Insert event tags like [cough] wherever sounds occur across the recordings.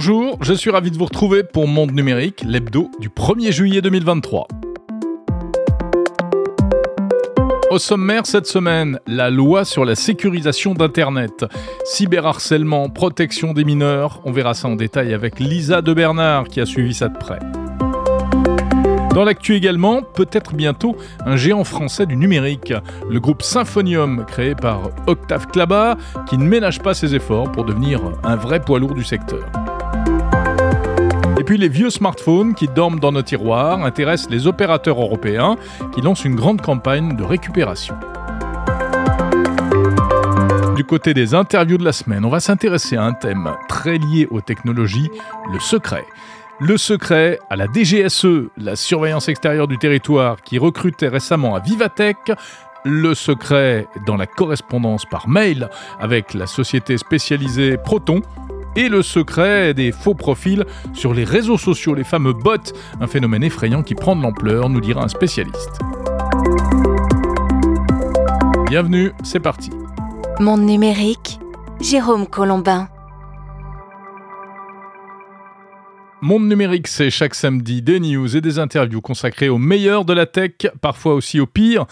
Bonjour, je suis ravi de vous retrouver pour Monde Numérique, l'hebdo du 1er juillet 2023. Au sommaire cette semaine, la loi sur la sécurisation d'Internet, cyberharcèlement, protection des mineurs, on verra ça en détail avec Lisa de Bernard qui a suivi ça de près. Dans l'actu également, peut-être bientôt un géant français du numérique, le groupe Symphonium, créé par Octave Klaba, qui ne ménage pas ses efforts pour devenir un vrai poids lourd du secteur. Puis les vieux smartphones qui dorment dans nos tiroirs intéressent les opérateurs européens qui lancent une grande campagne de récupération. Du côté des interviews de la semaine, on va s'intéresser à un thème très lié aux technologies, le secret. Le secret à la DGSE, la surveillance extérieure du territoire, qui recrutait récemment à Vivatech. Le secret dans la correspondance par mail avec la société spécialisée Proton. Et le secret des faux profils sur les réseaux sociaux, les fameux bots, un phénomène effrayant qui prend de l'ampleur, nous dira un spécialiste. Bienvenue, c'est parti. Monde numérique, Jérôme Colombin. Monde numérique, c'est chaque samedi des news et des interviews consacrées aux meilleurs de la tech, parfois aussi au pire.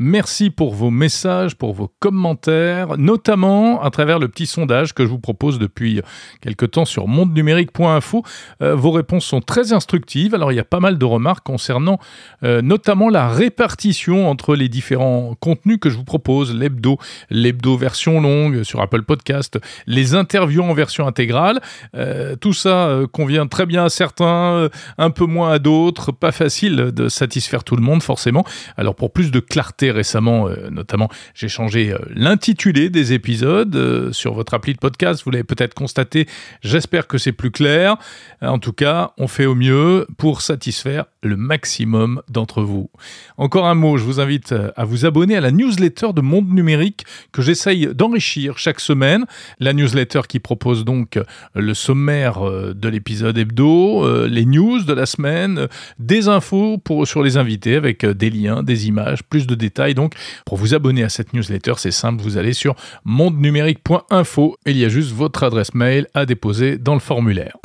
Merci pour vos messages, pour vos commentaires, notamment à travers le petit sondage que je vous propose depuis quelque temps sur mondenumérique.info. Euh, vos réponses sont très instructives. Alors il y a pas mal de remarques concernant euh, notamment la répartition entre les différents contenus que je vous propose, l'hebdo, l'hebdo version longue sur Apple Podcast, les interviews en version intégrale. Euh, tout ça convient très bien à certains, un peu moins à d'autres. Pas facile de satisfaire tout le monde forcément. Alors pour plus de clarté récemment, euh, notamment, j'ai changé euh, l'intitulé des épisodes euh, sur votre appli de podcast. Vous l'avez peut-être constaté. J'espère que c'est plus clair. En tout cas, on fait au mieux pour satisfaire le maximum d'entre vous. Encore un mot, je vous invite à vous abonner à la newsletter de Monde Numérique que j'essaye d'enrichir chaque semaine. La newsletter qui propose donc le sommaire de l'épisode hebdo, les news de la semaine, des infos pour, sur les invités avec des liens, des images, plus de détails donc, pour vous abonner à cette newsletter, c'est simple, vous allez sur mondenumérique.info et il y a juste votre adresse mail à déposer dans le formulaire.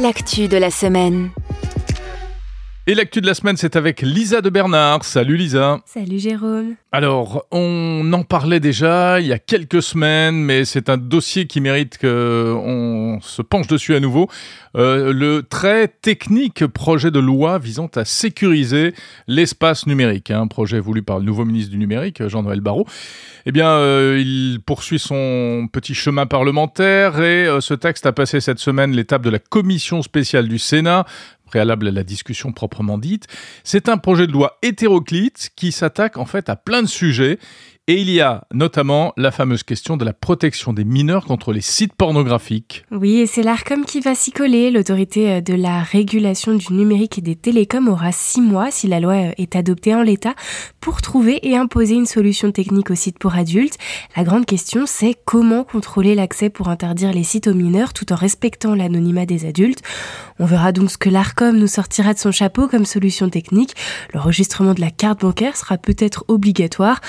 L'actu de la semaine. Et l'actu de la semaine, c'est avec Lisa de Bernard. Salut Lisa. Salut Jérôme. Alors, on en parlait déjà il y a quelques semaines, mais c'est un dossier qui mérite qu'on se penche dessus à nouveau. Euh, le très technique projet de loi visant à sécuriser l'espace numérique, un hein, projet voulu par le nouveau ministre du numérique, Jean-Noël Barrot. Eh bien, euh, il poursuit son petit chemin parlementaire et euh, ce texte a passé cette semaine l'étape de la commission spéciale du Sénat préalable à la discussion proprement dite. C'est un projet de loi hétéroclite qui s'attaque en fait à plein de sujets et il y a notamment la fameuse question de la protection des mineurs contre les sites pornographiques. Oui, et c'est l'ARCOM qui va s'y coller. L'autorité euh, de la régulation du numérique et des télécoms aura six mois, si la loi euh, est adoptée en l'état, pour trouver et imposer une solution technique aux sites pour adultes. La grande question, c'est comment contrôler l'accès pour interdire les sites aux mineurs tout en respectant l'anonymat des adultes. On verra donc ce que l'ARCOM nous sortira de son chapeau comme solution technique. L'enregistrement de la carte bancaire sera peut-être obligatoire.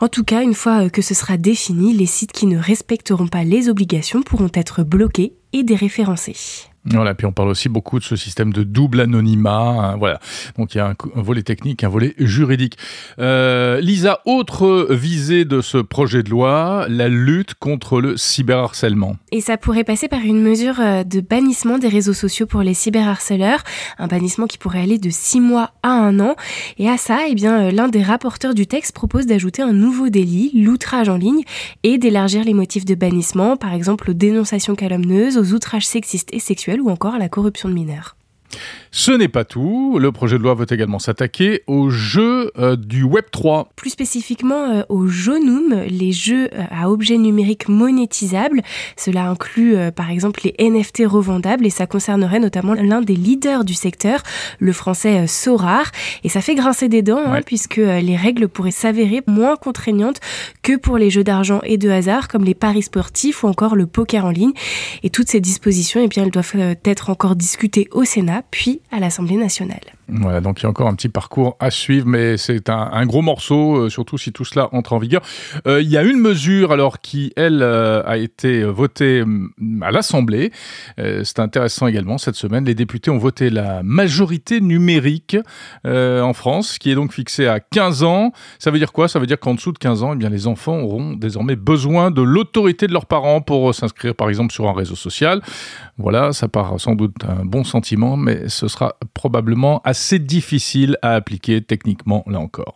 En tout cas, une fois que ce sera défini, les sites qui ne respecteront pas les obligations pourront être bloqués et déréférencés. Voilà, puis on parle aussi beaucoup de ce système de double anonymat. Hein, voilà, donc il y a un, volet technique, un volet juridique. Euh, Lisa, autre visée de ce projet de loi, la lutte contre le cyberharcèlement. Et ça pourrait passer par une mesure euh, de bannissement des réseaux sociaux pour les cyberharceleurs, un bannissement qui pourrait aller de six mois à un an. Et à ça, eh bien, euh, l'un des rapporteurs du texte propose d'ajouter un nouveau délit, l'outrage en ligne, et d'élargir les motifs de bannissement, par exemple aux dénonciations calomnieuses, aux outrages sexistes et sexuels ou encore à la corruption de mineurs. Ce n'est pas tout. Le projet de loi veut également s'attaquer aux jeux euh, du Web 3. Plus spécifiquement euh, aux Jonum, les jeux euh, à objets numériques monétisables. Cela inclut par exemple les NFT revendables et ça concernerait notamment l'un des leaders du secteur, le français Sorar. Et ça fait grincer des dents hein, puisque les règles pourraient s'avérer moins contraignantes que pour les jeux d'argent et de hasard comme les paris sportifs ou encore le poker en ligne. Et toutes ces dispositions, eh bien, elles doivent être encore discutées au Sénat puis à l'Assemblée nationale. Voilà, donc il y a encore un petit parcours à suivre, mais c'est un, gros morceau, euh, surtout si tout cela entre en vigueur. Euh, il y a une mesure alors qui, elle, euh, a été votée mm, à l'Assemblée. c'est intéressant également cette semaine. Les députés ont voté la majorité numérique en France, qui est donc fixée à 15 ans. Ça veut dire quoi? Ça veut dire qu'en dessous de 15 ans, eh bien, les enfants auront désormais besoin de l'autorité de leurs parents pour s'inscrire, par exemple, sur un réseau social. Voilà, ça part sans doute d'un bon sentiment, mais ce sera probablement assez difficile à appliquer techniquement là encore.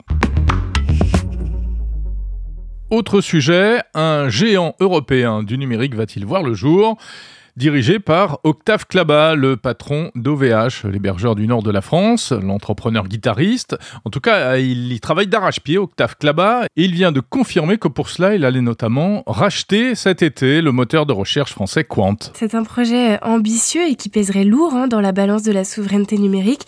Autre sujet, un géant européen du numérique va-t-il voir le jour? Dirigé par Octave Klaba, le patron d'OVH, l'hébergeur du nord de la France, l'entrepreneur guitariste. En tout cas, il y travaille d'arrache-pied, Octave Klaba, et il vient de confirmer que pour cela, il allait notamment racheter cet été le moteur de recherche français Quant. C'est un projet ambitieux et qui pèserait lourd hein, dans la balance de la souveraineté numérique.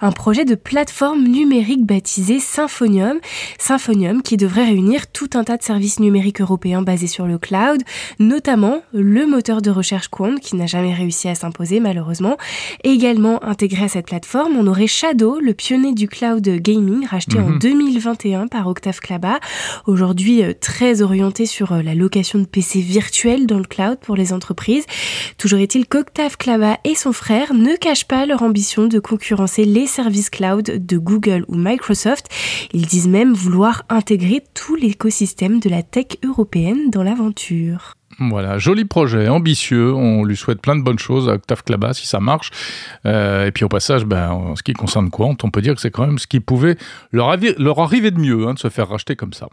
Un projet de plateforme numérique baptisé Symphonium. Symphonium qui devrait réunir tout un tas de services numériques européens basés sur le cloud, notamment le moteur de recherche Quant qui n'a jamais réussi à s'imposer malheureusement. Également intégré à cette plateforme, on aurait Shadow, le pionnier du cloud gaming, racheté en 2021 mhm. par Octave Klaba. Aujourd'hui euh, très orienté sur euh, la location de PC virtuels dans le cloud pour les entreprises. Toujours est-il qu'Octave Klaba et son frère ne cachent pas leur ambition de concurrencer les services cloud de Google ou Microsoft. Ils disent même vouloir intégrer tout l'écosystème de la tech européenne dans l'aventure. Voilà, joli projet, ambitieux. On lui souhaite plein de bonnes choses à Octave Klaba si ça marche. Euh, et puis au passage, ben, en ce qui concerne Quant, on peut dire que c'est quand même ce qui pouvait leur, arriver de mieux hein, de se faire racheter comme ça.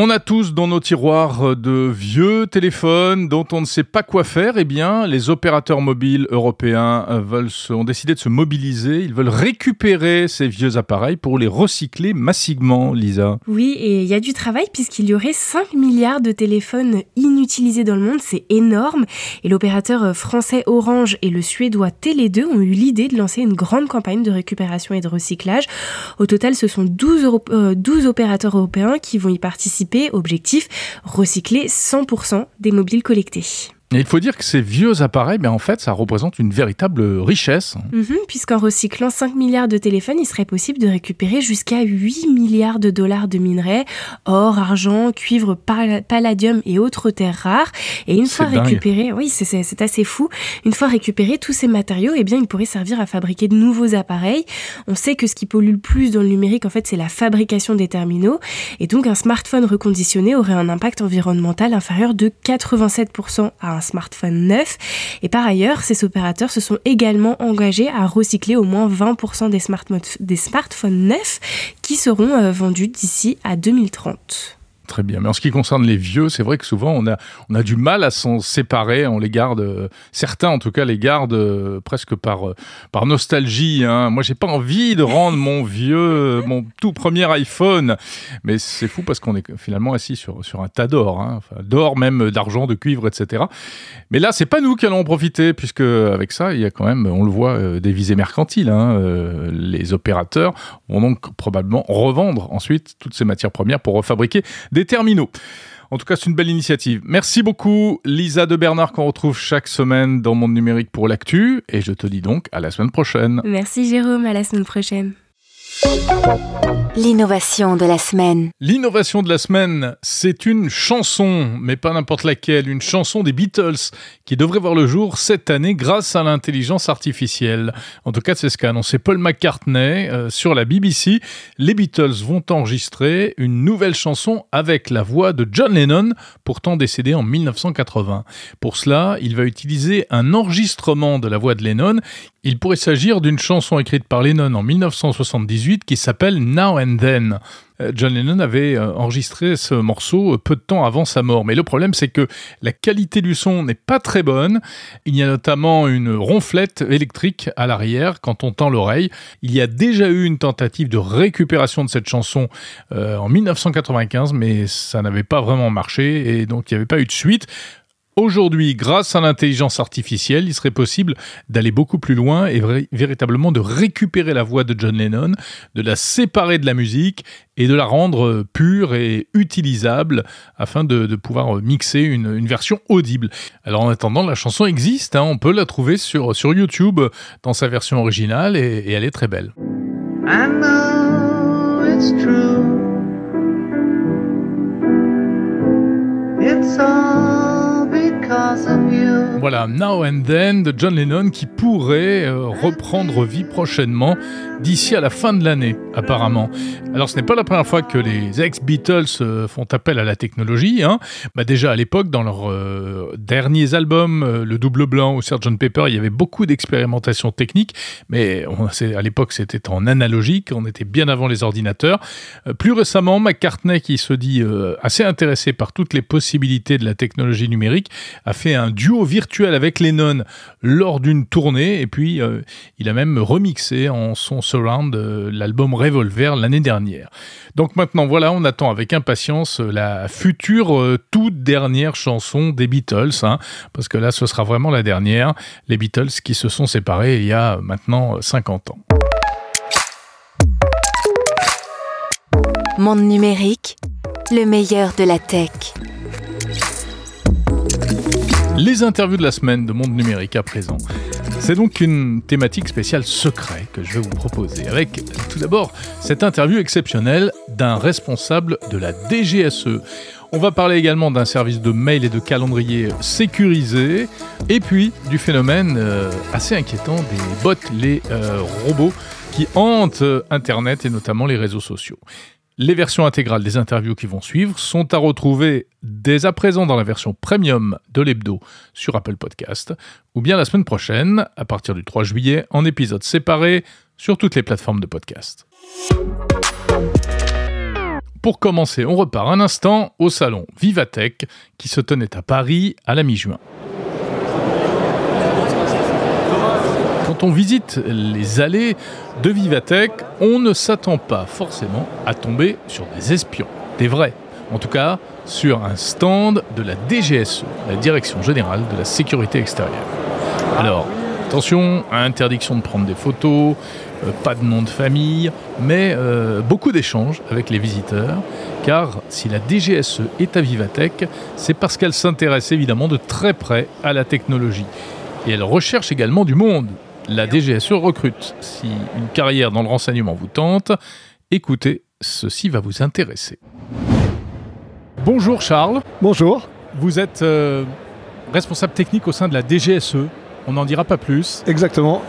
On a tous dans nos tiroirs de vieux téléphones dont on ne sait pas quoi faire. Eh bien, les opérateurs mobiles européens veulent ont décidé de se mobiliser. Ils veulent récupérer ces vieux appareils pour les recycler massivement, Lisa. Oui, et il y a du travail puisqu'il y aurait 5 milliards de téléphones inutilisés dans le monde. C'est énorme. Et l'opérateur français Orange et le suédois Télé2 ont eu l'idée de lancer une grande campagne de récupération et de recyclage. Au total, ce sont 12, 12 euh, opérateurs européens qui vont y participer Objectif, recycler 100% des mobiles collectés il faut dire que ces vieux appareils, ben en fait, ça représente une véritable richesse. Mhm, puisqu'en recyclant 5 milliards de téléphones, il serait possible de récupérer jusqu'à 8 milliards de dollars de minerais, or, argent, cuivre, palladium et autres terres rares. Et une fois récupérés, oui, c'est assez fou. Une fois récupérés, tous ces matériaux, eh bien, ils pourraient servir à fabriquer de nouveaux appareils. On sait que ce qui pollue le plus dans le numérique, en fait, c'est la fabrication des terminaux. Et donc, un smartphone reconditionné aurait un impact environnemental inférieur de 87% à smartphone neuf. Et par ailleurs, ces opérateurs se sont également engagés à recycler au moins 20% des, des smartphones neufs qui seront euh, vendus d'ici à 2030. Très bien. Mais en ce qui concerne les vieux, c'est vrai que souvent on a, on a du mal à s'en séparer. On les garde, euh, certains en tout cas les gardent euh, presque par, euh, par nostalgie. Hein. Moi, j'ai pas envie de rendre mon vieux, mon tout premier iPhone. Mais c'est fou parce qu'on est finalement assis sur, sur un tas d'or, hein. d'or même, d'argent, de cuivre, etc. Mais là, c'est pas nous qui allons en profiter puisque avec ça, il y a quand même, on le voit, des visées mercantiles. Hein. les opérateurs vont donc probablement revendre ensuite toutes ces matières premières pour refabriquer des terminaux. En tout cas, c'est une belle initiative. Merci beaucoup, Lisa de Bernard, qu'on retrouve chaque semaine dans Monde Numérique pour l'actu. Et je te dis donc à la semaine prochaine. Merci, Jérôme. À la semaine prochaine. L'innovation de la semaine. L'innovation de la semaine, c'est une chanson, mais pas n'importe laquelle, une chanson des Beatles qui devrait voir le jour cette année grâce à l'intelligence artificielle. En tout cas, c'est ce qu'a annoncé Paul McCartney euh, sur la BBC. Les Beatles vont enregistrer une nouvelle chanson avec la voix de John Lennon, pourtant décédé en 1980. Pour cela, il va utiliser un enregistrement de la voix de Lennon il pourrait s'agir d'une chanson écrite par Lennon en 1978 qui s'appelle Now and Euh, John Lennon avait euh, enregistré ce morceau euh, peu de temps avant sa mort. Mais le problème, c'est que la qualité du son n'est pas très bonne. Il y a notamment une ronflette électrique à l'arrière quand on tend l'oreille. Il y a déjà eu une tentative de récupération de cette chanson en 1995, mais ça n'avait pas vraiment marché et donc il n'y avait pas eu de suite. Aujourd'hui, grâce à l'intelligence artificielle, il serait possible d'aller beaucoup plus loin et véritablement de récupérer la voix de John Lennon, de la séparer de la musique et de la rendre pure et utilisable afin de, pouvoir mixer une, version audible. Alors en attendant, la chanson existe, hein, on peut la trouver sur, sur YouTube dans sa version originale et, elle est très belle. it's true. It's all. Voilà, Now and Then de John Lennon qui pourrait euh, reprendre vie prochainement d'ici à la fin de l'année, apparemment. Alors ce n'est pas la première fois que les ex-Beatles euh, font appel à la technologie. Hein. Bah, déjà à l'époque, dans leurs euh, derniers albums, le Double Blanc ou Sgt Pepper, il y avait beaucoup d'expérimentation technique, mais à l'époque c'était en analogique, on était bien avant les ordinateurs. plus récemment, McCartney, qui se dit assez intéressé par toutes les possibilités de la technologie numérique, a fait un duo virtuel avec Lennon lors d'une tournée et puis euh, il a même remixé en son surround euh, l'album Revolver l'année dernière. Donc maintenant voilà, on attend avec impatience euh, la future toute dernière chanson des Beatles, hein, parce que là ce sera vraiment la dernière, les Beatles qui se sont séparés il y a maintenant 50 ans. Monde numérique, le meilleur de la tech. Les interviews de la semaine de Monde Numérique à présent. C'est donc une thématique spéciale secret que je vais vous proposer, avec tout d'abord cette interview exceptionnelle d'un responsable de la DGSE. On va parler également d'un service de mail et de calendrier sécurisé, et puis du phénomène euh, assez inquiétant des bots, les euh, robots qui hantent Internet et notamment les réseaux sociaux. Les versions intégrales des interviews qui vont suivre sont à retrouver dès à présent dans la version premium de l'hebdo sur Apple Podcast, ou bien la semaine prochaine, à partir du 3 juillet, en épisode séparé sur toutes les plateformes de podcast. Pour commencer, on repart un instant au salon Vivatech qui se tenait à Paris à la mi-juin. Quand on visite les allées de Vivatech, on ne s'attend pas forcément à tomber sur des espions, des vrais. En tout cas, sur un stand de la DGSE, la Direction Générale de la Sécurité Extérieure. Alors, attention, interdiction de prendre des photos, euh, pas de nom de famille, mais euh, beaucoup d'échanges avec les visiteurs, car si la DGSE est à Vivatech, c'est parce qu'elle s'intéresse évidemment de très près à la technologie. Et elle recherche également du monde, la DGSE recrute. Si une carrière dans le renseignement vous tente, écoutez, ceci va vous intéresser. Bonjour Charles. Bonjour. Vous êtes euh, responsable technique au sein de la DGSE. On n'en dira pas plus. Exactement.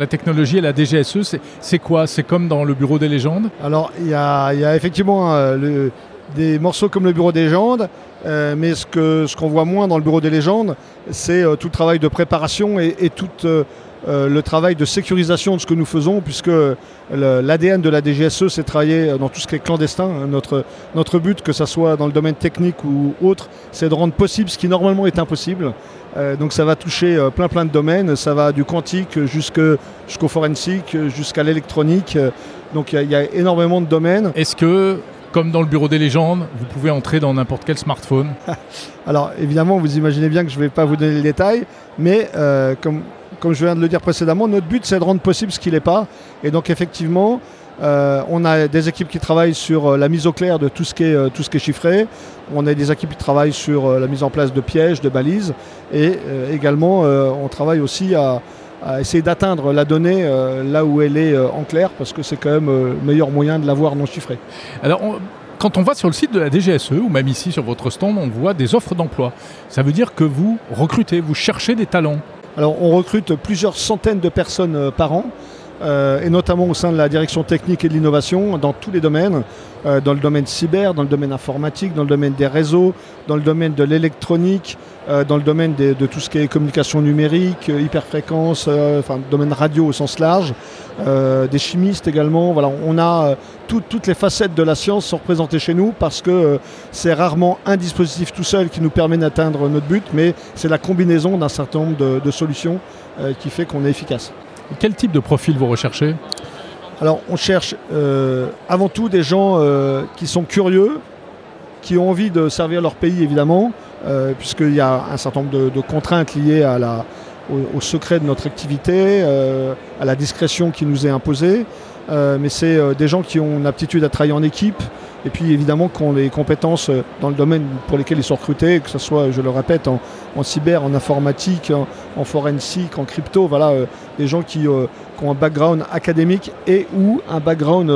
La technologie et la DGSE, c'est quoi? C'est comme dans le Bureau des légendes? Alors, il y, a, effectivement euh, des morceaux comme le Bureau des légendes, euh, mais ce qu'on ce qu'on voit moins dans le Bureau des légendes, c'est tout le travail de préparation et, et toute le travail de sécurisation de ce que nous faisons, puisque l'ADN de la DGSE, c'est travailler dans tout ce qui est clandestin. Notre, notre but, que ce soit dans le domaine technique ou autre, c'est de rendre possible ce qui normalement est impossible. Euh, donc ça va toucher euh, plein plein de domaines, ça va du quantique jusqu'au forensique, jusqu'à l'électronique. Donc il y, a énormément de domaines. Est-ce que comme dans le bureau des légendes, vous pouvez entrer dans n'importe quel smartphone? [laughs] Alors évidemment, vous imaginez bien que je ne vais pas vous donner les détails, mais comme, comme je viens de le dire précédemment, notre but c'est de rendre possible ce qu'il n'est pas. Et donc effectivement, euh, on a des équipes qui travaillent sur euh, la mise au clair de tout ce qui est, euh, tout ce qui est chiffré. On a des équipes qui travaillent sur la mise en place de pièges, de balises. Et également, on travaille aussi à, essayer d'atteindre la donnée là où elle est en clair, parce que c'est quand même le meilleur moyen de l'avoir non chiffré. Alors, quand on va sur le site de la DGSE, ou même ici sur votre stand, on voit des offres d'emploi. Ça veut dire que vous recrutez, vous cherchez des talents. Alors on recrute plusieurs centaines de personnes euh, par an. Euh, et notamment au sein de la direction technique et de l'innovation dans tous les domaines, euh, dans le domaine cyber, dans le domaine informatique, dans le domaine des réseaux, dans le domaine de l'électronique, dans le domaine de tout ce qui est communication numérique, hyperfréquence, enfin domaine radio au sens large, des chimistes également. Voilà, on a toutes les facettes de la science sont représentées chez nous parce que c'est rarement un dispositif tout seul qui nous permet d'atteindre notre but, mais c'est la combinaison d'un certain nombre de solutions qui fait qu'on est efficace. Quel type de profil vous recherchez Alors, on cherche euh, avant tout des gens euh, qui sont curieux, qui ont envie de servir leur pays évidemment, puisqu'il y a un certain nombre de, contraintes liées à la, au, secret de notre activité, à la discrétion qui nous est imposée. Mais c'est des gens qui ont une aptitude à travailler en équipe, et puis évidemment qu'on les compétences euh, dans le domaine pour lesquels ils sont recrutés, que ce soit, je le répète, en, cyber, en informatique, en, forensique, en crypto, voilà, euh, des gens qui, euh, qui, ont un background académique et ou un background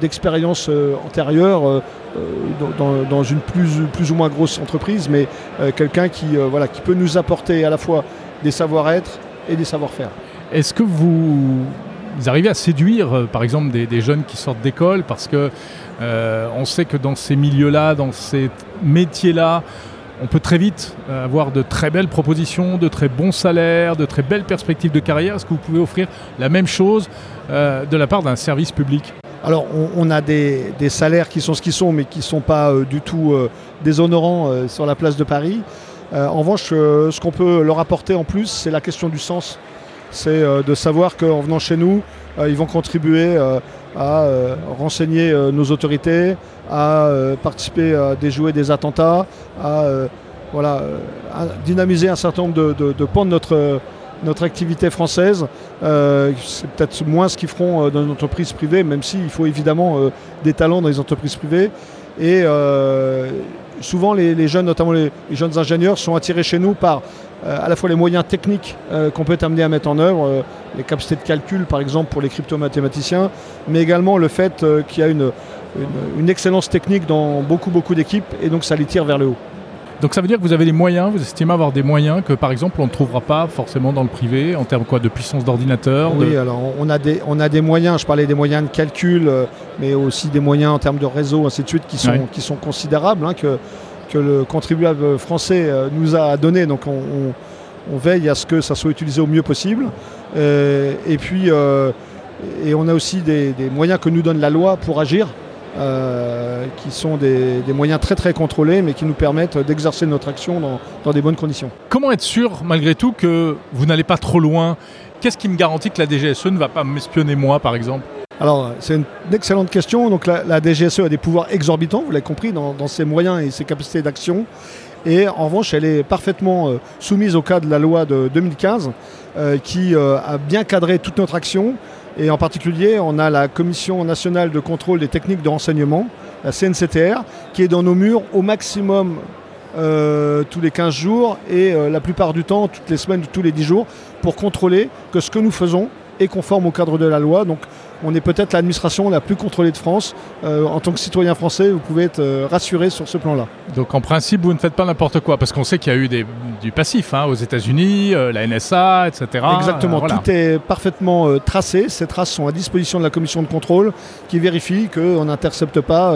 d'expérience antérieure dans, dans, une plus, plus ou moins grosse entreprise, mais quelqu'un qui, voilà, qui peut nous apporter à la fois des savoir-être et des savoir-faire. Est-ce que vous, arrivez à séduire, par exemple, des, jeunes qui sortent d'école parce que euh, on sait que dans ces milieux-là, dans ces métiers-là, on peut très vite euh, avoir de très belles propositions, de très bons salaires, de très belles perspectives de carrière. Est-ce que vous pouvez offrir la même chose euh, de la part d'un service public? Alors, on, a des, salaires qui sont ce qu'ils sont, mais qui ne sont pas du tout déshonorants sur la place de Paris. en revanche, ce qu'on peut leur apporter en plus, c'est la question du sens. C'est de savoir qu'en venant chez nous, ils vont contribuer à euh, renseigner euh, nos autorités, à euh, participer à déjouer des attentats, à, voilà, dynamiser un certain nombre de, de, pans de notre, notre activité française. c'est peut-être moins ce qu'ils feront dans une entreprise privée, même s'il faut évidemment des talents dans les entreprises privées. Et souvent, les, jeunes, notamment les, jeunes ingénieurs, sont attirés chez nous par à la fois les moyens techniques qu'on peut amener à mettre en œuvre, les capacités de calcul par exemple pour les crypto-mathématiciens, mais également le fait euh, qu'il y a une, une, excellence technique dans beaucoup beaucoup d'équipes et donc ça les tire vers le haut. Donc ça veut dire que vous avez des moyens, vous estimez avoir des moyens que par exemple on ne trouvera pas forcément dans le privé en termes quoi de puissance d'ordinateur Oui, alors on a, des, on a des moyens, je parlais des moyens de calcul, euh, mais aussi des moyens en termes de réseau, ainsi de suite, qui sont, qui sont considérables, hein, que, que le contribuable français euh, nous a donné. Donc on, on veille à ce que ça soit utilisé au mieux possible. Euh, et puis, et on a aussi des, moyens que nous donne la loi pour agir. Euh, qui sont des, moyens très très contrôlés, mais qui nous permettent d'exercer notre action dans, des bonnes conditions. Comment être sûr, malgré tout, que vous n'allez pas trop loin? Qu'est-ce qui me garantit que la DGSE ne va pas m'espionner moi, par exemple? Alors, c'est une excellente question. Donc, la, DGSE a des pouvoirs exorbitants, vous l'avez compris, dans, dans, ses moyens et ses capacités d'action. Et en revanche, elle est parfaitement euh, soumise au cas de la loi de 2015 euh, qui euh, a bien cadré toute notre action. Et en particulier, on a la Commission nationale de contrôle des techniques de renseignement, la CNCTR, qui est dans nos murs au maximum tous les 15 jours et la plupart du temps, toutes les semaines, tous les 10 jours, pour contrôler que ce que nous faisons est conforme au cadre de la loi. On est peut-être l'administration la plus contrôlée de France. Euh, en tant que citoyen français, vous pouvez être euh, rassuré sur ce plan-là. Donc en principe, vous ne faites pas n'importe quoi, parce qu'on sait qu'il y a eu du passif hein, aux États-Unis, euh, la NSA, etc. Exactement, tout est parfaitement tracé. Ces traces sont à disposition de la commission de contrôle qui vérifie qu'on n'intercepte pas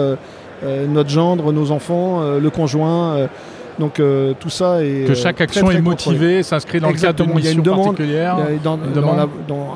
notre gendre, nos enfants, le conjoint. Donc euh, tout ça est que chaque euh, action est motivée, s'inscrit dans le cadre d'une mission particulière. dans,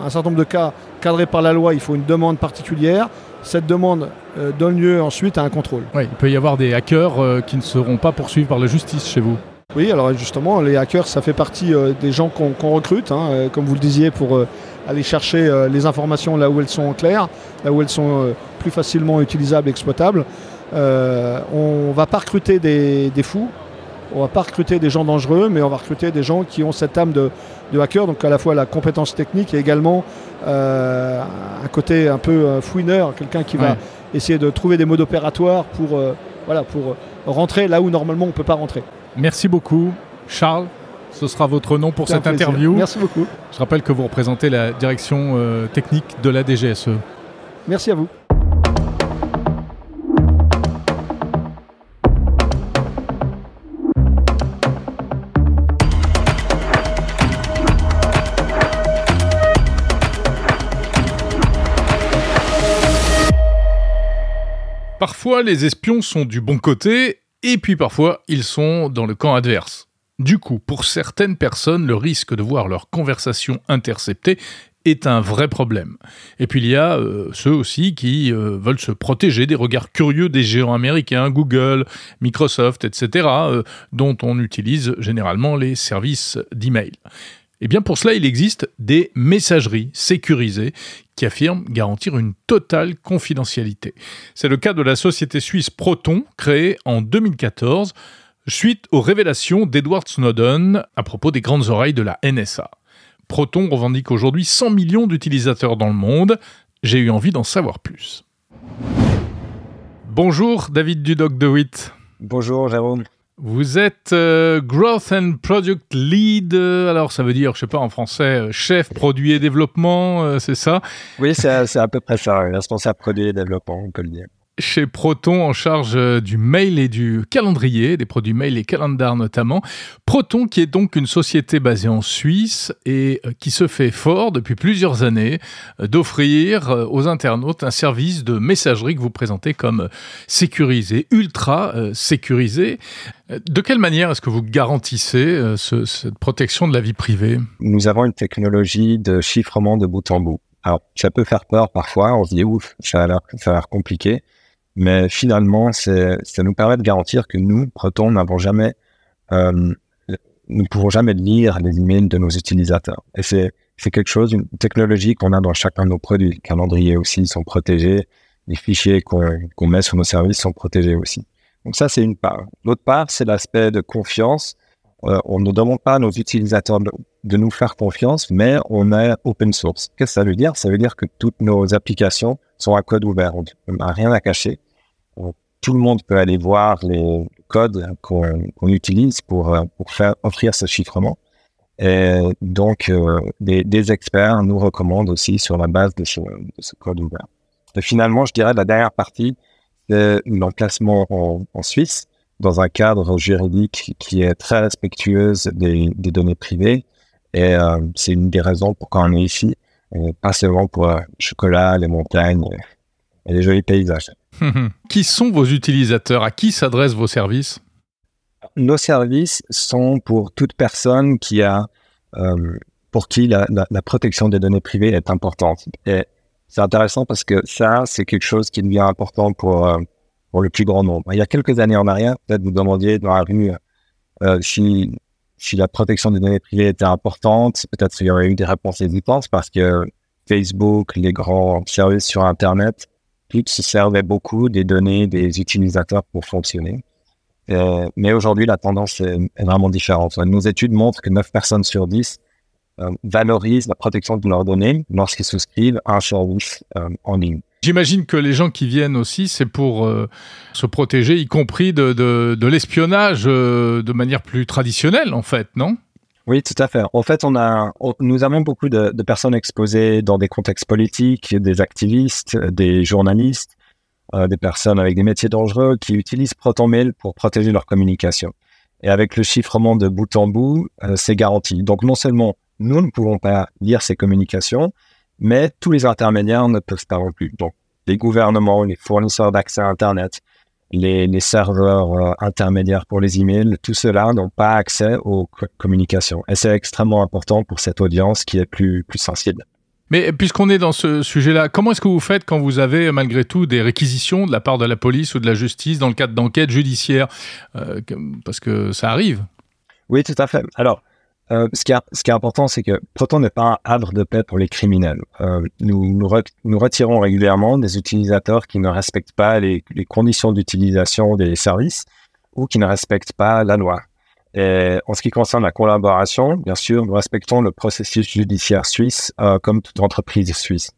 un certain nombre de cas cadrés par la loi, il faut une demande particulière. Cette demande euh, donne lieu ensuite à un contrôle. Oui, il peut y avoir des hackers qui ne seront pas poursuivis par la justice chez vous. Oui, alors justement, les hackers, ça fait partie des gens qu'on recrute, hein, comme vous le disiez, pour aller chercher les informations là où elles sont claires, là où elles sont plus facilement utilisables et exploitables. on ne va pas recruter des fous, on va pas recruter des gens dangereux, mais on va recruter des gens qui ont cette âme de, hacker, donc à la fois la compétence technique et également euh, un côté un peu euh, fouineur, quelqu'un qui va essayer de trouver des modes opératoires pour, euh, voilà, pour rentrer là où normalement on ne peut pas rentrer. Merci beaucoup, Charles. Ce sera votre nom pour cette interview. Merci beaucoup. Je rappelle que vous représentez la direction technique de la DGSE. Merci à vous. Parfois, les espions sont du bon côté, et puis parfois, ils sont dans le camp adverse. Du coup, pour certaines personnes, le risque de voir leur conversation interceptée est un vrai problème. Et puis il y a euh, ceux aussi qui euh, veulent se protéger des regards curieux des géants américains, Google, Microsoft, etc., euh, dont on utilise généralement les services d'email. Eh bien pour cela, il existe des messageries sécurisées qui affirment garantir une totale confidentialité. C'est le cas de la société suisse Proton, créée en 2014. suite aux révélations d'Edward Snowden à propos des grandes oreilles de la NSA. Proton revendique aujourd'hui 100 millions d'utilisateurs dans le monde. J'ai eu envie d'en savoir plus. Bonjour David Dudoc de WIT. Bonjour Jérôme. Vous êtes euh, Growth and Product Lead, euh, alors ça veut dire, je sais pas en français, euh, chef produit et développement, c'est ça? Oui, c'est à, peu près ça, responsable produit et développement, on peut le dire chez Proton en charge euh, du mail et du calendrier, des produits mail et calendar notamment. Proton qui est donc une société basée en Suisse et euh, qui se fait fort depuis plusieurs années euh, d'offrir aux internautes un service de messagerie que vous présentez comme sécurisé, ultra sécurisé. De quelle manière est-ce que vous garantissez cette protection de la vie privée? Nous avons une technologie de chiffrement de bout en bout. Alors, ça peut faire peur parfois, on se dit ouf, ça a l'air compliqué. Mais finalement, ça nous permet de garantir que nous, Proton, n'avons jamais, euh, nous ne pouvons jamais lire les emails de nos utilisateurs. Et c'est, quelque chose, une technologie qu'on a dans chacun de nos produits. Les calendriers aussi sont protégés. Les fichiers qu'on, qu'on met sur nos services sont protégés aussi. Donc ça, c'est une part. L'autre part, c'est l'aspect de confiance. Euh, on ne demande pas à nos utilisateurs de, de, nous faire confiance, mais on est open source. Qu'est-ce que ça veut dire? Ça veut dire que toutes nos applications sont à code ouvert. On n'a rien à cacher. Tout le monde peut aller voir les codes qu'on utilise pour, euh, pour faire offrir ce chiffrement. Et donc, euh, des, experts nous recommandent aussi sur la base de ce, code ouvert. Et finalement, je dirais la dernière partie, c'est l'emplacement en, Suisse, dans un cadre juridique qui est très respectueuse des données privées. Et euh, c'est une des raisons pourquoi on est ici, pas seulement pour le chocolat, les montagnes et les jolis paysages. [laughs] qui sont vos utilisateurs? À qui s'adressent vos services? Nos services sont pour toute personne qui a, euh, pour qui la, protection des données privées est importante. Et c'est intéressant parce que ça, c'est quelque chose qui devient important pour, euh, pour le plus grand nombre. Il y a quelques années en arrière, peut-être vous demandiez dans la rue euh, si, si la protection des données privées était importante. Peut-être qu'il y aurait eu des réponses hésitantes parce que Facebook, les grands services sur Internet se servait beaucoup des données des utilisateurs pour fonctionner. Euh, mais aujourd'hui, la tendance est, vraiment différente. Nos études montrent que 9 personnes sur 10 euh, valorisent la protection de leurs données lorsqu'ils souscrivent à un service euh, en ligne. J'imagine que les gens qui viennent aussi, c'est pour se protéger, y compris de, de, l'espionnage de manière plus traditionnelle, en fait, non? Oui, tout à fait. En fait, on a, nous avons beaucoup de, personnes exposées dans des contextes politiques, des activistes, des journalistes, euh, des personnes avec des métiers dangereux qui utilisent ProtonMail pour protéger leur communication. Et avec le chiffrement de bout en bout, euh, c'est garanti. Donc, non seulement nous ne pouvons pas lire ces communications, mais tous les intermédiaires ne peuvent pas non plus. Donc, les gouvernements, les fournisseurs d'accès à Internet, les, serveurs euh, intermédiaires pour les emails, tout cela n'ont pas accès aux communications. Et c'est extrêmement important pour cette audience qui est plus, plus sensible. Mais puisqu'on est dans ce sujet-là, comment est-ce que vous faites quand vous avez malgré tout des réquisitions de la part de la police ou de la justice dans le cadre d'enquêtes judiciaires? Euh, Parce que ça arrive. Oui, tout à fait. Alors, euh, ce, qui est, important, c'est que Proton n'est pas un havre de paix pour les criminels. Euh, nous, retirons régulièrement des utilisateurs qui ne respectent pas les, conditions d'utilisation des services ou qui ne respectent pas la loi. Et en ce qui concerne la collaboration, bien sûr, nous respectons le processus judiciaire suisse euh, comme toute entreprise suisse.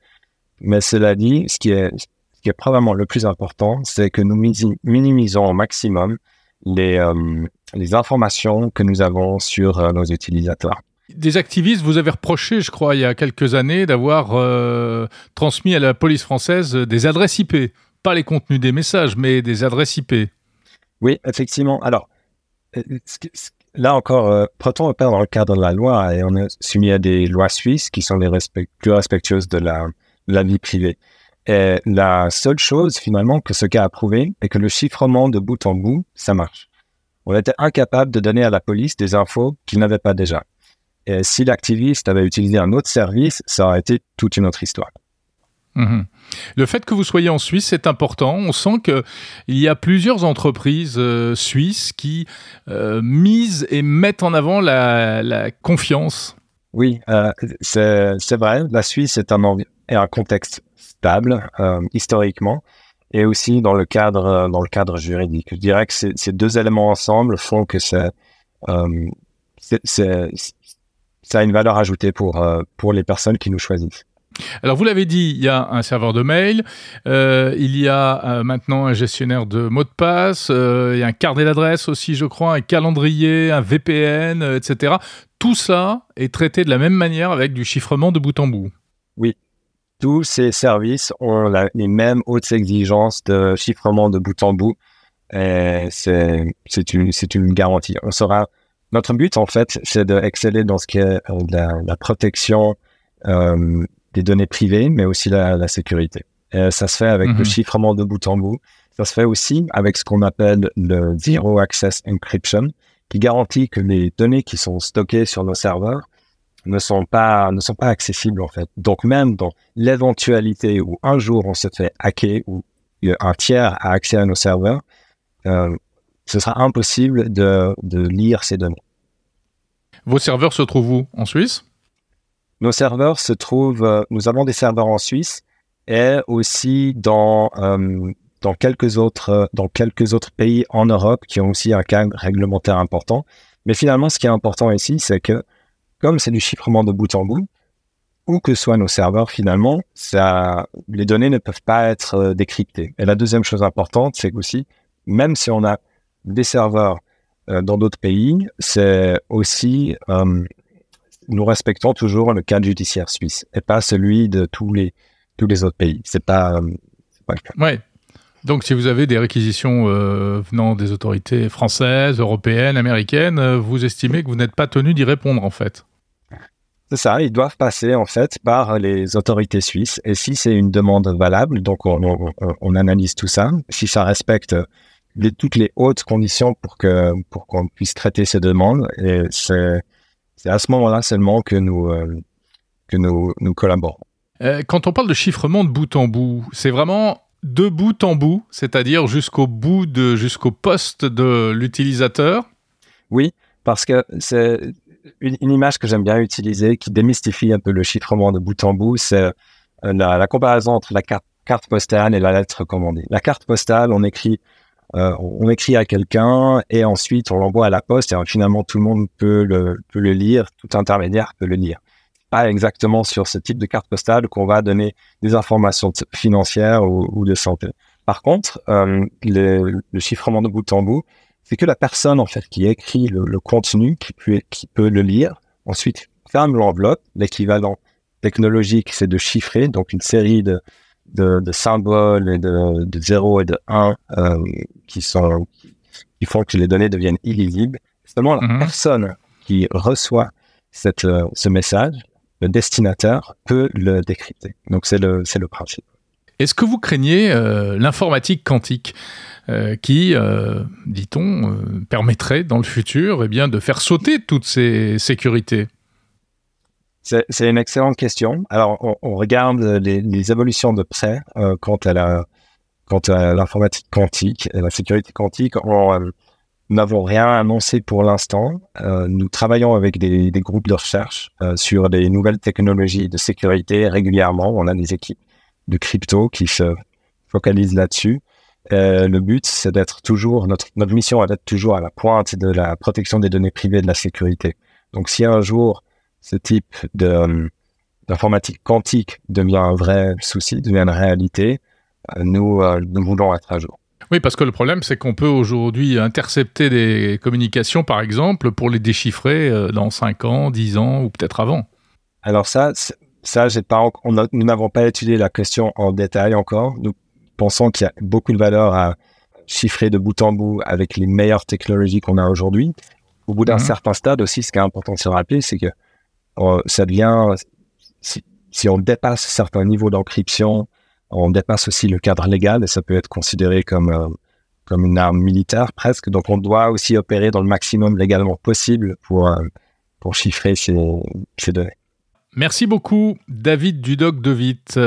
Mais cela dit, ce qui est probablement le plus important, c'est que nous minimisons au maximum les, euh, les informations que nous avons sur euh, nos utilisateurs. Des activistes, vous avez reproché, je crois, il y a quelques années, d'avoir euh, transmis à la police française des adresses IP. Pas les contenus des messages, mais des adresses IP. Oui, effectivement. Alors, là encore, Proton opère dans le cadre de la loi et on est soumis à des lois suisses qui sont les plus respectueuses de la, de la vie privée? Et la seule chose finalement que ce cas a prouvé est que le chiffrement de bout en bout, ça marche. On était incapable de donner à la police des infos qu'il n'avait pas déjà. Et si l'activiste avait utilisé un autre service, ça aurait été toute une autre histoire. Mhm. Le fait que vous soyez en Suisse, c'est important. On sent qu'il y a plusieurs entreprises euh, suisses qui euh, misent et mettent en avant la, confiance. Oui, euh, c'est vrai. La Suisse est un, est un contexte stable euh, historiquement. et aussi dans le cadre dans le cadre juridique. Je dirais que ces deux éléments ensemble font que c'est euh, ça a une valeur ajoutée pour euh, pour les personnes qui nous choisissent. Alors vous l'avez dit, il y a un serveur de mail, euh, il y a euh, maintenant un gestionnaire de mots de passe, il y a un carnet d'adresse aussi, je crois, un calendrier, un VPN, etc. Tout ça est traité de la même manière avec du chiffrement de bout en bout. Oui, tous ces services ont les mêmes hautes exigences de chiffrement de bout en bout. C'est une, une garantie. On sera notre but, en fait, c'est d'exceller dans ce qui est euh, la, protection euh, des données privées, mais aussi la, sécurité. Et ça se fait avec le mhm. chiffrement de bout en bout. Ça se fait aussi avec ce qu'on appelle le Zero Access Encryption, qui garantit que les données qui sont stockées sur nos serveurs ne sont pas ne sont pas accessibles en fait. Donc même dans l'éventualité où un jour on se fait hacker ou un tiers a accès à nos serveurs, euh, ce sera impossible de, lire ces données. Vos serveurs se trouvent où? En Suisse? Nos serveurs se trouvent, euh, nous avons des serveurs en Suisse et aussi dans, euh, dans, quelques autres, dans quelques autres pays en Europe qui ont aussi un cadre réglementaire important. Mais finalement, ce qui est important ici, c'est que comme c'est du chiffrement de bout en bout, où que soient nos serveurs finalement, les données ne peuvent pas être euh, décryptées. Et la deuxième chose importante, c'est aussi, même si on a des serveurs euh, dans d'autres pays, c'est aussi euh, nous respectons toujours le cadre judiciaire suisse et pas celui de tous les tous les autres pays. C'est pas, euh, pas le cas. Ouais. Donc, si vous avez des réquisitions venant des autorités françaises, européennes, américaines, vous estimez que vous n'êtes pas tenu d'y répondre, en fait C'est ça, ils doivent passer, en fait, par les autorités suisses. Et si c'est une demande valable, donc on, on, on, analyse tout ça. Si ça respecte les, toutes les hautes conditions pour que pour qu'on puisse traiter ces demandes. Et c'est à ce moment-là seulement que nous euh, que nous nous collaborons. Euh, quand on parle de chiffrement de bout en bout, c'est vraiment de bout en bout, c'est-à-dire jusqu'au bout de jusqu'au poste de l'utilisateur? Oui, parce que c'est une, image que j'aime bien utiliser qui démystifie un peu le chiffrement de bout en bout, c'est euh, la, comparaison entre la carte, carte postale et la lettre commandée. La carte postale, on écrit euh, on écrit à quelqu'un et ensuite on l'envoie à la poste et finalement tout le monde peut le, peut le lire, tout intermédiaire peut le lire. Pas exactement sur ce type de carte postale qu'on va donner des informations financières ou, de santé. Par contre, euh, le, chiffrement de bout en bout, c'est que la personne en fait qui écrit le, contenu, qui peut, qui peut le lire, ensuite ferme l'enveloppe. L'équivalent technologique, c'est de chiffrer, donc une série de, de, symboles et de, de 0 et de 1 euh, qui, sont, qui font que les données deviennent illisibles. Seulement la mhm. personne qui reçoit cette, euh, ce message, le destinataire, peut le décrypter. Donc c'est le, le principe. Est-ce que vous craignez euh, l'informatique quantique qui, dit-on, permettrait dans le futur eh bien, de faire sauter toutes ces sécurités? C'est une excellente question. Alors, on, regarde les, évolutions de près euh, quant à l'informatique quantique et la sécurité quantique. On, euh, nous n'avons rien annoncé pour l'instant. Euh, nous travaillons avec des, des groupes de recherche sur des nouvelles technologies de sécurité régulièrement. On a des équipes de crypto qui se focalisent là-dessus. le but, c'est d'être toujours, notre, notre mission est d'être toujours à la pointe de la protection des données privées et de la sécurité. Donc, si un jour, ce type de, d'informatique quantique devient un vrai souci, devient une réalité, euh, nous, euh, nous voulons être à jour. Oui, parce que le problème, c'est qu'on peut aujourd'hui intercepter des communications, par exemple, pour les déchiffrer euh, dans 5 ans, 10 ans ou peut-être avant. Alors ça, ça j'ai pas, nous n'avons pas étudié la question en détail encore. Nous pensons qu'il y a beaucoup de valeur à chiffrer de bout en bout avec les meilleures technologies qu'on a aujourd'hui. Au bout d'un mhm. certain stade aussi, ce qui est important de se rappeler, c'est que euh, ça devient, si, si, on dépasse certains niveaux d'encryption, on dépasse aussi le cadre légal et ça peut être considéré comme, euh, comme une arme militaire presque. Donc on doit aussi opérer dans le maximum légalement possible pour, euh, pour chiffrer ces, ces données. Merci beaucoup, David Dudoc de Witt,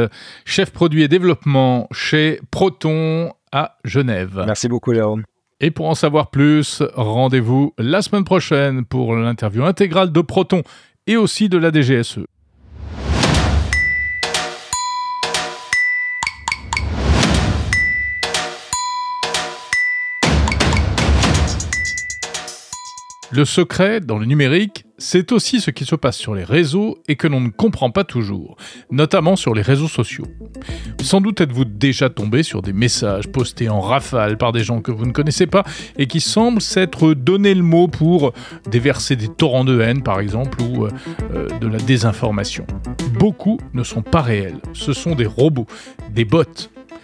chef produit et développement chez Proton à Genève. Merci beaucoup, Léon. Et pour en savoir plus, rendez-vous la semaine prochaine pour l'interview intégrale de Proton et aussi de la DGSE. Le secret dans le numérique, c'est aussi ce qui se passe sur les réseaux et que l'on ne comprend pas toujours, notamment sur les réseaux sociaux. Sans doute êtes-vous déjà tombé sur des messages postés en rafale par des gens que vous ne connaissez pas et qui semblent s'être donné le mot pour déverser des torrents de haine par exemple ou euh, de la désinformation. Beaucoup ne sont pas réels, ce sont des robots, des bots.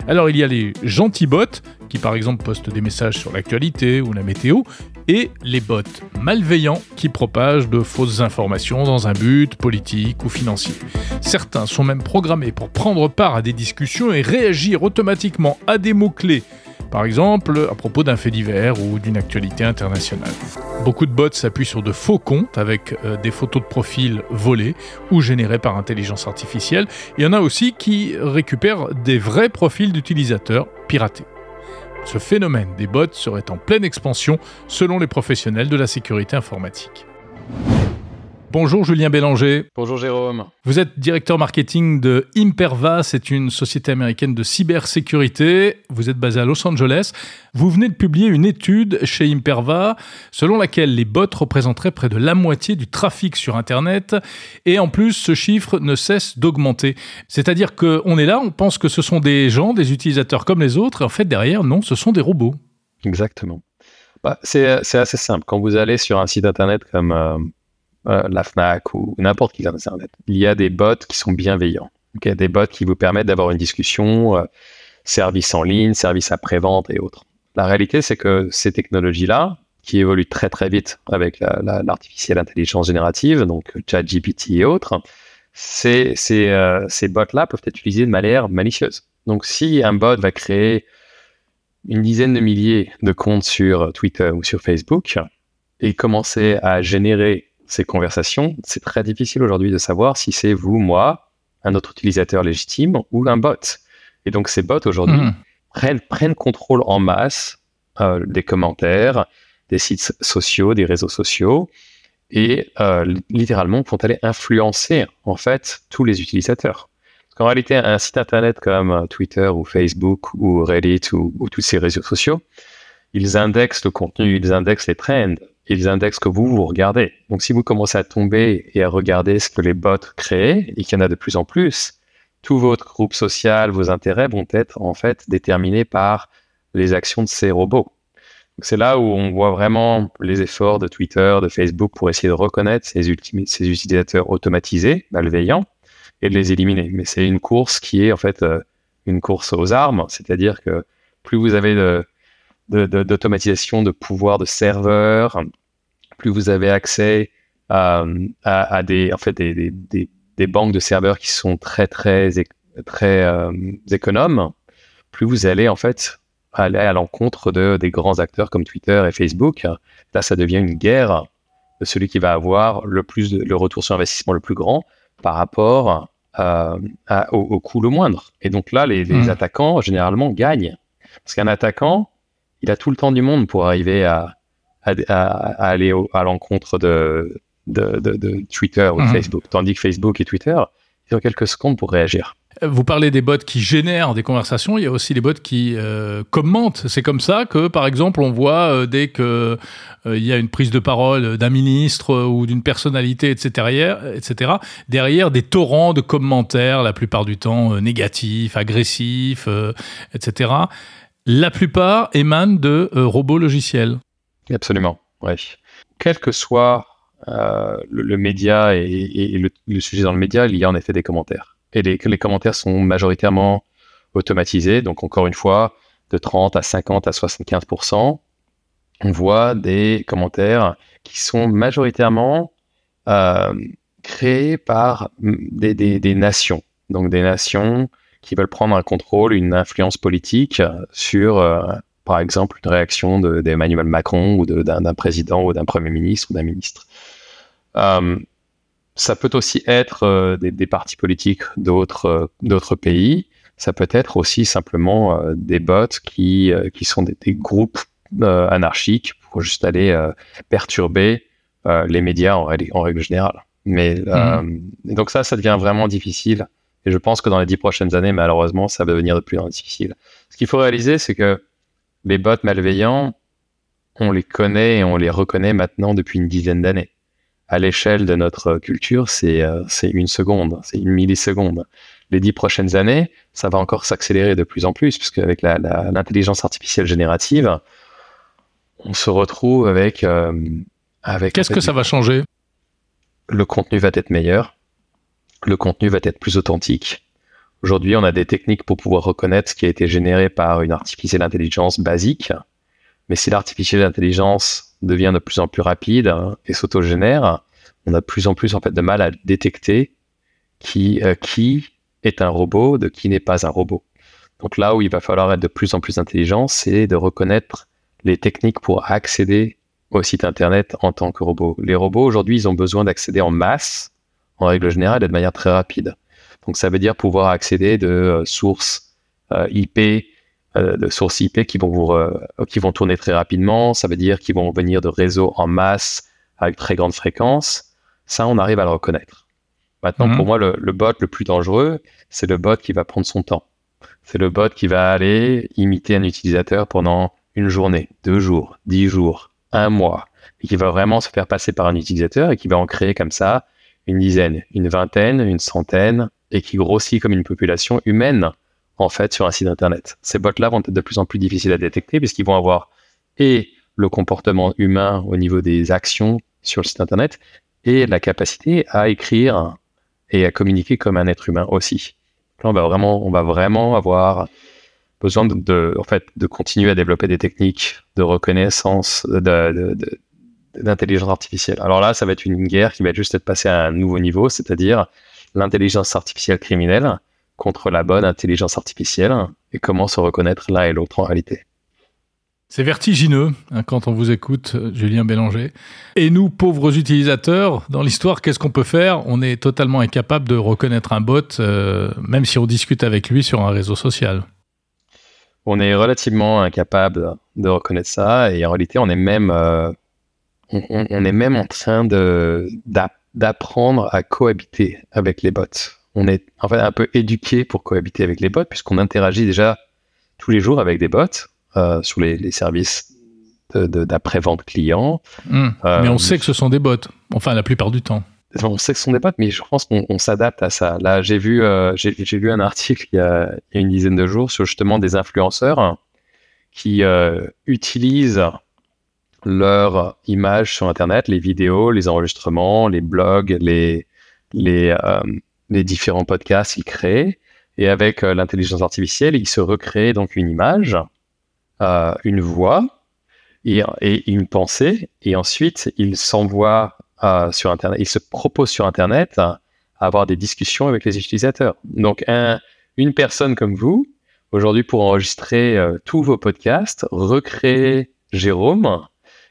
Alors il y a les gentils bots qui par exemple postent des messages sur l'actualité ou la météo, et les bots malveillants qui propagent de fausses informations dans un but politique ou financier. Certains sont même programmés pour prendre part à des discussions et réagir automatiquement à des mots-clés, par exemple à propos d'un fait divers ou d'une actualité internationale. Beaucoup de bots s'appuient sur de faux comptes avec euh, des photos de profil volées ou générées par intelligence artificielle. Il y en a aussi qui récupèrent des vrais profils d'utilisateurs piratés. Ce phénomène des bots serait en pleine expansion selon les professionnels de la sécurité informatique. Bonjour Julien Bélanger. Bonjour Jérôme. Vous êtes directeur marketing de Imperva, c'est une société américaine de cybersécurité. Vous êtes basé à Los Angeles. Vous venez de publier une étude chez Imperva selon laquelle les bots représenteraient près de la moitié du trafic sur Internet. Et en plus, ce chiffre ne cesse d'augmenter. C'est-à-dire qu'on est là, on pense que ce sont des gens, des utilisateurs comme les autres, et en fait derrière, non, ce sont des robots. Exactement. Bah, c'est assez simple. Quand vous allez sur un site Internet comme... Euh, euh, la FNAC ou n'importe qui Internet. Il y a des bots qui sont bienveillants. des bots qui vous permettent d'avoir une discussion, euh, service en ligne, service après-vente et autres. La réalité, c'est que ces technologies-là, qui évoluent très très vite avec l'artificielle intelligence générative, donc ChatGPT et autres, ces, euh, ces bots-là peuvent être utilisés de manière malicieuse. Donc si un bot va créer une dizaine de milliers de comptes sur Twitter ou sur Facebook et commencer à générer ces conversations, c'est très difficile aujourd'hui de savoir si c'est vous, moi, un autre utilisateur légitime ou un bot. Et donc ces bots aujourd'hui hmm. prennent, prennent, contrôle en masse euh, des commentaires, des sites sociaux, des réseaux sociaux, et euh, littéralement vont aller influencer en fait tous les utilisateurs. Parce qu'en réalité, un site internet comme euh, Twitter ou Facebook ou Reddit ou, ou tous ces réseaux sociaux, ils indexent le contenu, ils indexent les trends, ils indexent que vous, vous regardez. Donc si vous commencez à tomber et à regarder ce que les bots créent, et qu'il y en a de plus en plus, tout votre groupe social, vos intérêts vont être en fait déterminés par les actions de ces robots. C'est là où on voit vraiment les efforts de Twitter, de Facebook pour essayer de reconnaître ces, ces utilisateurs automatisés, malveillants, et de les éliminer. Mais c'est une course qui est en fait euh, une course aux armes, c'est-à-dire que plus vous avez de, d'automatisation de, pouvoir de serveurs, plus vous avez accès euh, à, des, en fait, des, des, des, banques de serveurs qui sont très, très, très euh, économes, plus vous allez en fait aller à l'encontre de, des grands acteurs comme Twitter et Facebook. Là, ça devient une guerre de celui qui va avoir le, plus le retour sur investissement le plus grand par rapport euh, au, coût le moindre. Et donc là, les, les mmh. attaquants, généralement, gagnent. Parce qu'un attaquant, il a tout le temps du monde pour arriver à, aller à l'encontre de, de, Twitter ou de mhm. Facebook. Tandis que Facebook et Twitter, ils ont quelques secondes pour réagir. Vous parlez des bots qui génèrent des conversations, il y a aussi les bots qui euh, commentent. C'est comme ça que, par exemple, on voit euh, dès qu'il euh, y a une prise de parole d'un ministre ou d'une personnalité, etc., etc., derrière des torrents de commentaires, la plupart du temps négatifs, agressifs, etc la plupart émanent de euh, robots logiciels. Absolument, oui. Quel que soit euh, le, média et, le, sujet dans le média, il y a en effet des commentaires. Et les, commentaires sont majoritairement automatisés, donc encore une fois, de 30 à 50 à 75% on voit des commentaires qui sont majoritairement euh, créés par des, des, nations. Donc des nations qui veulent prendre un contrôle, une influence politique sur, euh, par exemple, une réaction d'Emmanuel Macron ou d'un président ou d'un premier ministre ou d'un ministre. Euh, ça peut aussi être euh, des, partis politiques d'autres pays. Ça peut être aussi simplement des bots qui, qui sont des, groupes anarchiques pour juste aller perturber les médias en, en, règle générale. Mais mmh. donc ça, ça devient vraiment difficile et je pense que dans les dix prochaines années, malheureusement, ça va devenir de plus en plus difficile. Ce qu'il faut réaliser, c'est que les bots malveillants on les connaît et on les reconnaît maintenant depuis une dizaine d'années. À l'échelle de notre culture, c'est euh, une seconde, c'est une milliseconde. Les dix prochaines années, ça va encore s'accélérer de plus en plus, puisque avec l'intelligence artificielle générative, on se retrouve avec... Euh, avec Qu'est-ce que ça va changer? Le contenu va être meilleur, le contenu va être plus authentique. Aujourd'hui, on a des techniques pour pouvoir reconnaître ce qui a été généré par une artificielle intelligence basique. Mais si l'artificielle intelligence devient de plus en plus rapide et s'autogénère, on a de plus en plus en fait de mal à détecter qui, euh, qui est un robot de qui n'est pas un robot. Donc là où il va falloir être de plus en plus intelligent, c'est de reconnaître les techniques pour accéder au site internet en tant que robot. Les robots aujourd'hui, ils ont besoin d'accéder en masse, en règle générale, et de manière très rapide. Donc ça veut dire pouvoir accéder de euh, sources euh, IP, euh, de sources IP qui vont vous, qui vont tourner très rapidement. Ça veut dire qu'ils vont venir de réseaux en masse avec très grande fréquence. Ça, on arrive à le reconnaître. Maintenant, mhm. pour moi, le, le, bot le plus dangereux, c'est le bot qui va prendre son temps. C'est le bot qui va aller imiter un utilisateur pendant une journée, deux jours, dix jours, un mois, et qui va vraiment se faire passer par un utilisateur et qui va en créer comme ça une dizaine, une vingtaine, une centaine, et qui grossit comme une population humaine, en fait, sur un site internet. Ces bots-là vont être de plus en plus difficiles à détecter puisqu'ils vont avoir et le comportement humain au niveau des actions sur le site internet et la capacité à écrire et à communiquer comme un être humain aussi. Là, on va vraiment, on va vraiment avoir besoin de, en fait, de continuer à développer des techniques de reconnaissance d'intelligence artificielle. Alors là, ça va être une guerre qui va juste être passée à un nouveau niveau, c'est-à-dire l'intelligence artificielle criminelle contre la bonne intelligence artificielle et comment se reconnaître l'un et l'autre en réalité. C'est vertigineux hein, quand on vous écoute, Julien Bélanger. Et nous, pauvres utilisateurs, dans l'histoire, qu'est-ce qu'on peut faire? On est totalement incapable de reconnaître un bot, euh, même si on discute avec lui sur un réseau social. On est relativement incapable de reconnaître ça, et en réalité, on est même, euh, on, est même en train de d'apprendre à cohabiter avec les bots. On est en fait un peu éduqué pour cohabiter avec les bots, puisqu'on interagit déjà tous les jours avec des bots euh, sur les, services d'après-vente client. Hmm. mais on euh, sait que ce sont des bots, enfin la plupart du temps. On sait que ce sont des bots, mais je pense qu'on s'adapte à ça. Là, j'ai vu, euh, j'ai vu un article il y, a, une dizaine de jours sur justement des influenceurs qui utilisent leurs images sur Internet, les vidéos, les enregistrements, les blogs, les, les, les différents podcasts qu'ils créent. Et avec l'intelligence artificielle, ils se recréent donc une image euh, une voix et, une pensée, et ensuite il s'envoie euh, sur Internet, il se propose sur Internet à avoir des discussions avec les utilisateurs. Donc un, une personne comme vous, aujourd'hui pour enregistrer euh, tous vos podcasts, recréer Jérôme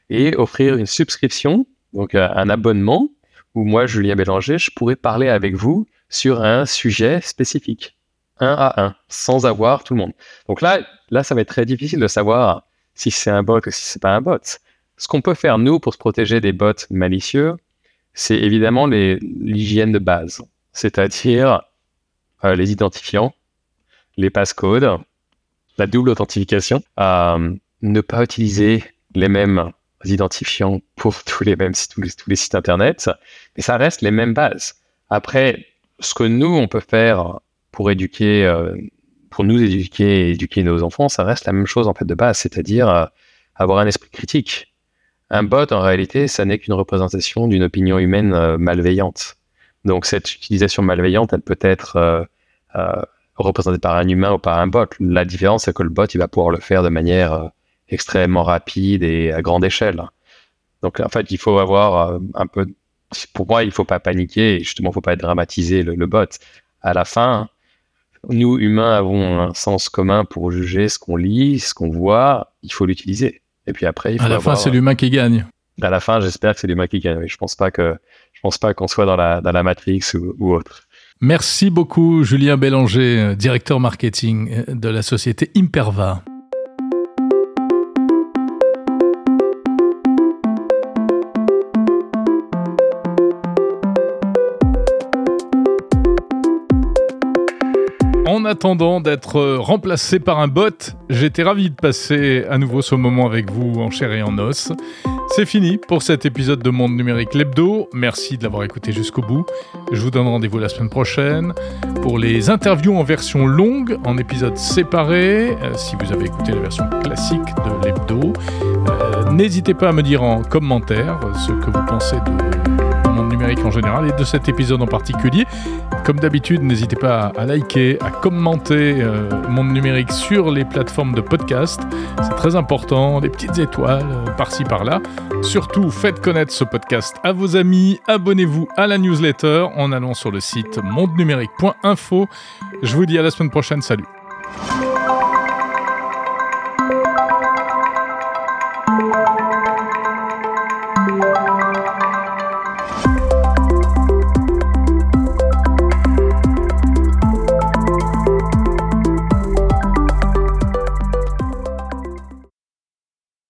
et offrir une subscription, donc un abonnement, où moi, Julien Bélanger, je pourrais parler avec vous sur un sujet spécifique un à un, sans avoir tout le monde. Donc là, là, ça va être très difficile de savoir si c'est un bot ou si c'est pas un bot. Ce qu'on peut faire, nous, pour se protéger des bots malicieux, c'est évidemment l'hygiène de base, c'est-à-dire euh, les identifiants, les passcodes, la double authentification, euh, ne pas utiliser les mêmes identifiants pour [laughs] tous les mêmes tous tous les sites internet, mais ça reste les mêmes bases. Après, ce que nous, on peut faire pour éduquer, euh, pour nous éduquer et éduquer nos enfants, ça reste la même chose en fait de base, c'est-à-dire euh, avoir un esprit critique. Un bot, en réalité, ça n'est qu'une représentation d'une opinion humaine euh, malveillante. Donc cette utilisation malveillante, elle peut être représentée par un humain ou par un bot. La différence, c'est que le bot, il va pouvoir le faire de manière extrêmement rapide et à grande échelle. Donc en fait, il faut avoir un peu. Pour moi, il faut pas paniquer. Et justement, il faut pas dramatiser le, le bot. À la fin, nous, humains, avons un sens commun pour juger ce qu'on lit, ce qu'on voit. Il faut l'utiliser. Et puis après, il faut à la fin, c'est l'humain qui gagne. À la fin, j'espère que c'est l'humain qui gagne. Je pense pas que je pense pas qu'on soit dans la dans la Matrix ou, ou autre. Merci beaucoup, Julien Bélanger, directeur marketing de la société Imperva. Attendant d'être remplacé par un bot, j'étais ravi de passer à nouveau ce moment avec vous en chair et en os. C'est fini pour cet épisode de Monde Numérique Lebdo. Merci de l'avoir écouté jusqu'au bout. Je vous donne rendez-vous la semaine prochaine pour les interviews en version longue, en épisodes séparés, euh, si vous avez écouté la version classique de Lebdo. Euh, n'hésitez pas à me dire en commentaire ce que vous pensez de en général et de cet épisode en particulier. Comme d'habitude, n'hésitez pas à liker, à commenter euh, Monde Numérique sur les plateformes de podcast. C'est très important, des petites étoiles euh, par-ci par-là. Surtout, faites connaître ce podcast à vos amis, abonnez-vous à la newsletter en allant sur le site mondenumérique.info. Je vous dis à la semaine prochaine, salut